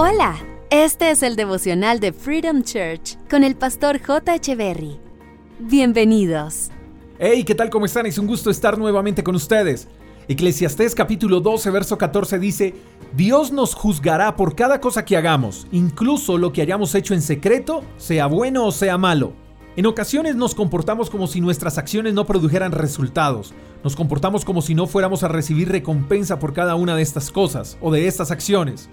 Hola, este es el devocional de Freedom Church con el pastor J. Berry. Bienvenidos. Hey, ¿qué tal? ¿Cómo están? Es un gusto estar nuevamente con ustedes. Eclesiastés capítulo 12, verso 14 dice, Dios nos juzgará por cada cosa que hagamos, incluso lo que hayamos hecho en secreto, sea bueno o sea malo. En ocasiones nos comportamos como si nuestras acciones no produjeran resultados. Nos comportamos como si no fuéramos a recibir recompensa por cada una de estas cosas o de estas acciones.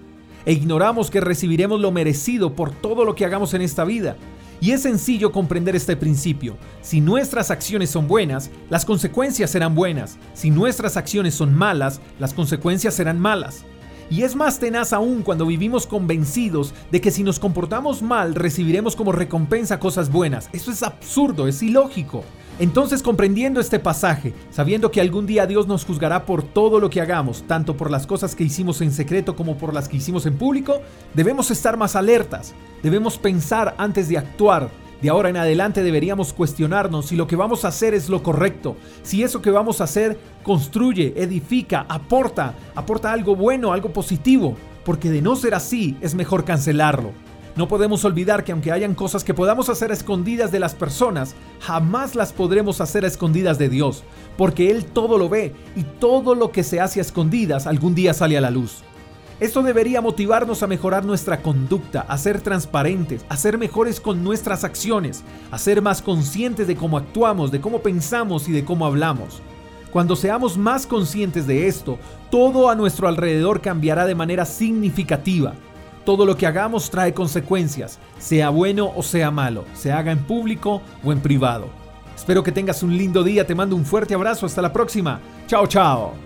E ignoramos que recibiremos lo merecido por todo lo que hagamos en esta vida. Y es sencillo comprender este principio. Si nuestras acciones son buenas, las consecuencias serán buenas. Si nuestras acciones son malas, las consecuencias serán malas. Y es más tenaz aún cuando vivimos convencidos de que si nos comportamos mal recibiremos como recompensa cosas buenas. Eso es absurdo, es ilógico. Entonces comprendiendo este pasaje, sabiendo que algún día Dios nos juzgará por todo lo que hagamos, tanto por las cosas que hicimos en secreto como por las que hicimos en público, debemos estar más alertas, debemos pensar antes de actuar, de ahora en adelante deberíamos cuestionarnos si lo que vamos a hacer es lo correcto, si eso que vamos a hacer construye, edifica, aporta, aporta algo bueno, algo positivo, porque de no ser así es mejor cancelarlo. No podemos olvidar que aunque hayan cosas que podamos hacer a escondidas de las personas, jamás las podremos hacer a escondidas de Dios, porque Él todo lo ve y todo lo que se hace a escondidas algún día sale a la luz. Esto debería motivarnos a mejorar nuestra conducta, a ser transparentes, a ser mejores con nuestras acciones, a ser más conscientes de cómo actuamos, de cómo pensamos y de cómo hablamos. Cuando seamos más conscientes de esto, todo a nuestro alrededor cambiará de manera significativa. Todo lo que hagamos trae consecuencias, sea bueno o sea malo, se haga en público o en privado. Espero que tengas un lindo día, te mando un fuerte abrazo, hasta la próxima. Chao, chao.